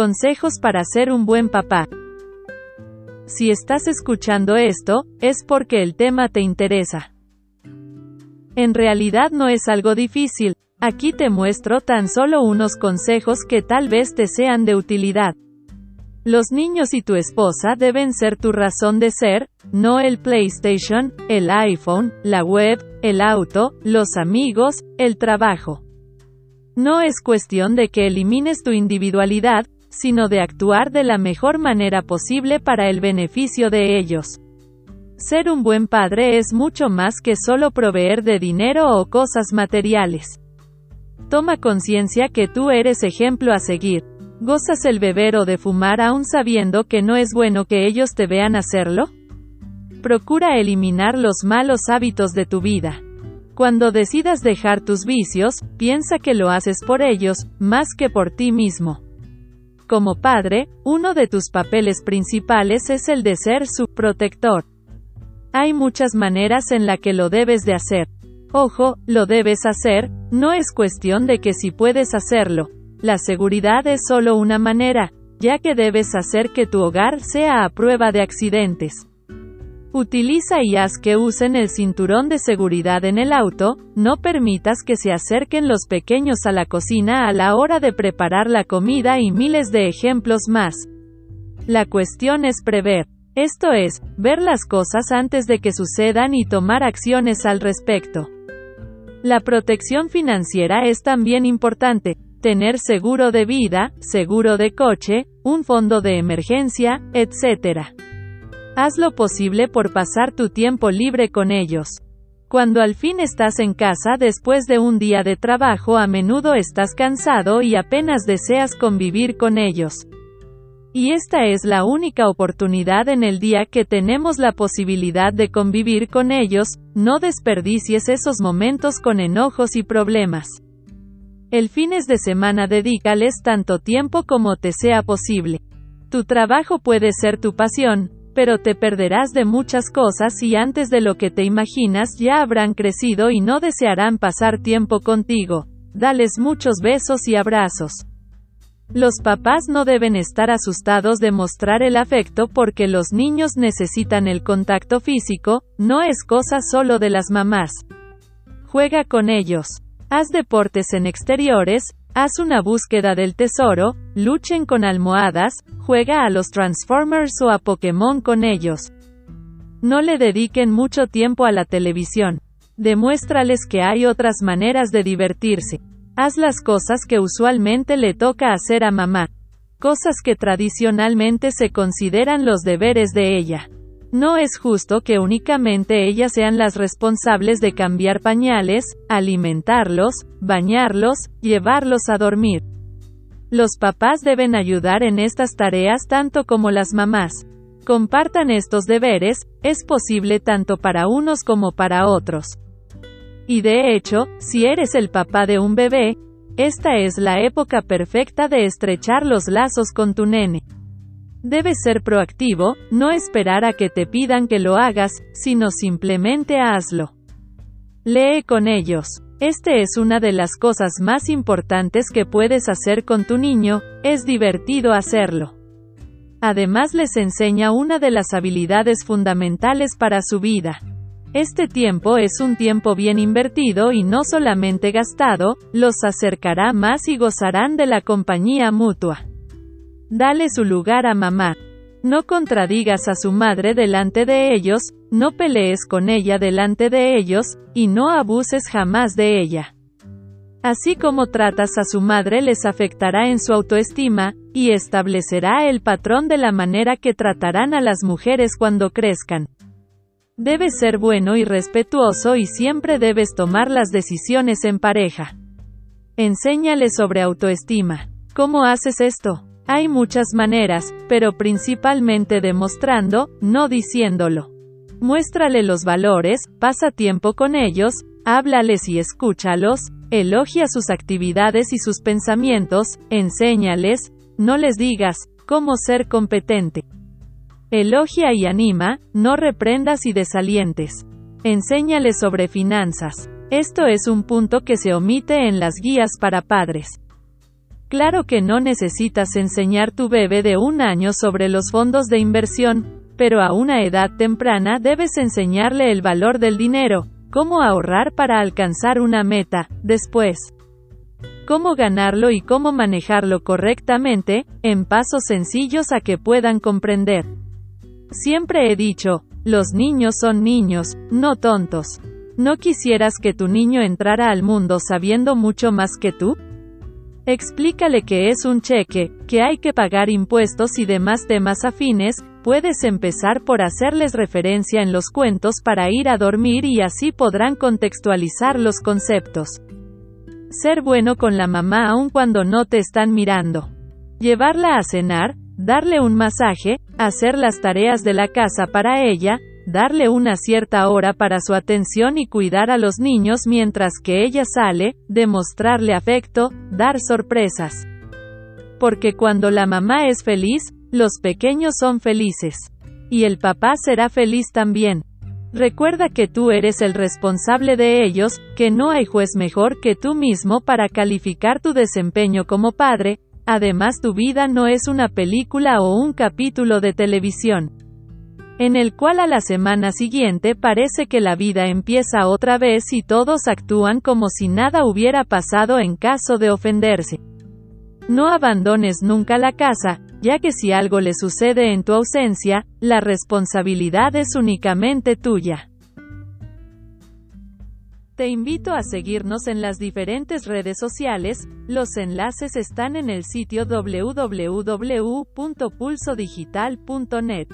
Consejos para ser un buen papá. Si estás escuchando esto, es porque el tema te interesa. En realidad no es algo difícil, aquí te muestro tan solo unos consejos que tal vez te sean de utilidad. Los niños y tu esposa deben ser tu razón de ser, no el PlayStation, el iPhone, la web, el auto, los amigos, el trabajo. No es cuestión de que elimines tu individualidad, sino de actuar de la mejor manera posible para el beneficio de ellos. Ser un buen padre es mucho más que solo proveer de dinero o cosas materiales. Toma conciencia que tú eres ejemplo a seguir. ¿Gozas el beber o de fumar aún sabiendo que no es bueno que ellos te vean hacerlo? Procura eliminar los malos hábitos de tu vida. Cuando decidas dejar tus vicios, piensa que lo haces por ellos, más que por ti mismo. Como padre, uno de tus papeles principales es el de ser su protector. Hay muchas maneras en la que lo debes de hacer. Ojo, lo debes hacer, no es cuestión de que si puedes hacerlo, la seguridad es solo una manera, ya que debes hacer que tu hogar sea a prueba de accidentes. Utiliza y haz que usen el cinturón de seguridad en el auto, no permitas que se acerquen los pequeños a la cocina a la hora de preparar la comida y miles de ejemplos más. La cuestión es prever. Esto es, ver las cosas antes de que sucedan y tomar acciones al respecto. La protección financiera es también importante, tener seguro de vida, seguro de coche, un fondo de emergencia, etc. Haz lo posible por pasar tu tiempo libre con ellos. Cuando al fin estás en casa después de un día de trabajo a menudo estás cansado y apenas deseas convivir con ellos. Y esta es la única oportunidad en el día que tenemos la posibilidad de convivir con ellos, no desperdicies esos momentos con enojos y problemas. El fines de semana dedícales tanto tiempo como te sea posible. Tu trabajo puede ser tu pasión, pero te perderás de muchas cosas y antes de lo que te imaginas ya habrán crecido y no desearán pasar tiempo contigo. Dales muchos besos y abrazos. Los papás no deben estar asustados de mostrar el afecto porque los niños necesitan el contacto físico, no es cosa solo de las mamás. Juega con ellos. Haz deportes en exteriores, haz una búsqueda del tesoro, luchen con almohadas, juega a los Transformers o a Pokémon con ellos. No le dediquen mucho tiempo a la televisión. Demuéstrales que hay otras maneras de divertirse. Haz las cosas que usualmente le toca hacer a mamá. Cosas que tradicionalmente se consideran los deberes de ella. No es justo que únicamente ellas sean las responsables de cambiar pañales, alimentarlos, bañarlos, llevarlos a dormir. Los papás deben ayudar en estas tareas tanto como las mamás. Compartan estos deberes, es posible tanto para unos como para otros. Y de hecho, si eres el papá de un bebé, esta es la época perfecta de estrechar los lazos con tu nene. Debes ser proactivo, no esperar a que te pidan que lo hagas, sino simplemente hazlo. Lee con ellos. Este es una de las cosas más importantes que puedes hacer con tu niño, es divertido hacerlo. Además les enseña una de las habilidades fundamentales para su vida. Este tiempo es un tiempo bien invertido y no solamente gastado, los acercará más y gozarán de la compañía mutua. Dale su lugar a mamá. No contradigas a su madre delante de ellos, no pelees con ella delante de ellos, y no abuses jamás de ella. Así como tratas a su madre les afectará en su autoestima, y establecerá el patrón de la manera que tratarán a las mujeres cuando crezcan. Debes ser bueno y respetuoso y siempre debes tomar las decisiones en pareja. Enséñale sobre autoestima. ¿Cómo haces esto? Hay muchas maneras, pero principalmente demostrando, no diciéndolo. Muéstrale los valores, pasa tiempo con ellos, háblales y escúchalos, elogia sus actividades y sus pensamientos, enséñales, no les digas, cómo ser competente. Elogia y anima, no reprendas y desalientes. Enséñales sobre finanzas. Esto es un punto que se omite en las guías para padres. Claro que no necesitas enseñar tu bebé de un año sobre los fondos de inversión, pero a una edad temprana debes enseñarle el valor del dinero, cómo ahorrar para alcanzar una meta, después, cómo ganarlo y cómo manejarlo correctamente, en pasos sencillos a que puedan comprender. Siempre he dicho, los niños son niños, no tontos. ¿No quisieras que tu niño entrara al mundo sabiendo mucho más que tú? Explícale que es un cheque, que hay que pagar impuestos y demás temas afines, puedes empezar por hacerles referencia en los cuentos para ir a dormir y así podrán contextualizar los conceptos. Ser bueno con la mamá aun cuando no te están mirando. Llevarla a cenar, darle un masaje, hacer las tareas de la casa para ella, darle una cierta hora para su atención y cuidar a los niños mientras que ella sale, demostrarle afecto, dar sorpresas. Porque cuando la mamá es feliz, los pequeños son felices. Y el papá será feliz también. Recuerda que tú eres el responsable de ellos, que no hay juez mejor que tú mismo para calificar tu desempeño como padre, además tu vida no es una película o un capítulo de televisión en el cual a la semana siguiente parece que la vida empieza otra vez y todos actúan como si nada hubiera pasado en caso de ofenderse. No abandones nunca la casa, ya que si algo le sucede en tu ausencia, la responsabilidad es únicamente tuya. Te invito a seguirnos en las diferentes redes sociales, los enlaces están en el sitio www.pulsodigital.net.